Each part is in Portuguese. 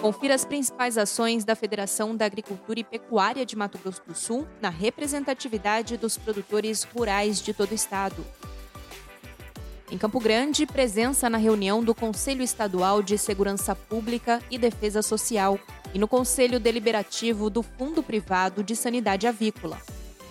Confira as principais ações da Federação da Agricultura e Pecuária de Mato Grosso do Sul na representatividade dos produtores rurais de todo o estado. Em Campo Grande, presença na reunião do Conselho Estadual de Segurança Pública e Defesa Social e no Conselho Deliberativo do Fundo Privado de Sanidade Avícola.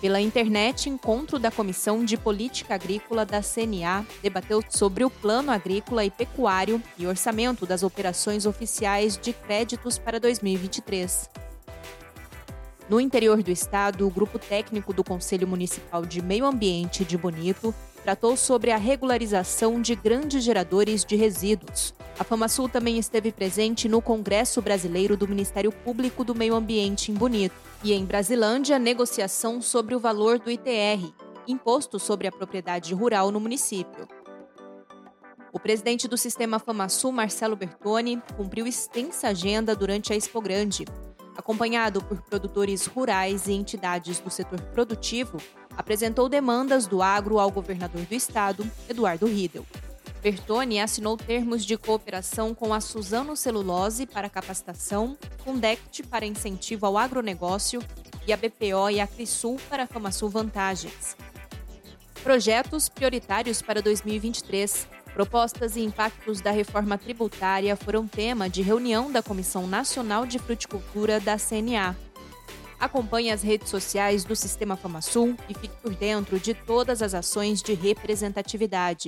Pela internet, encontro da Comissão de Política Agrícola da CNA debateu sobre o Plano Agrícola e Pecuário e orçamento das operações oficiais de créditos para 2023. No interior do estado, o grupo técnico do Conselho Municipal de Meio Ambiente de Bonito tratou sobre a regularização de grandes geradores de resíduos. A FamaSul também esteve presente no Congresso Brasileiro do Ministério Público do Meio Ambiente em Bonito e em Brasilândia, negociação sobre o valor do ITR, imposto sobre a propriedade rural no município. O presidente do sistema FamaSul, Marcelo Bertoni, cumpriu extensa agenda durante a Expo Grande. Acompanhado por produtores rurais e entidades do setor produtivo, apresentou demandas do agro ao governador do estado, Eduardo Riedel. Bertoni assinou termos de cooperação com a Suzano Celulose para capacitação, com DECT para incentivo ao agronegócio e a BPO e a Crisul para a FamaSul Vantagens. Projetos prioritários para 2023. Propostas e impactos da reforma tributária foram tema de reunião da Comissão Nacional de Fruticultura da CNA. Acompanhe as redes sociais do Sistema FamaSul e fique por dentro de todas as ações de representatividade.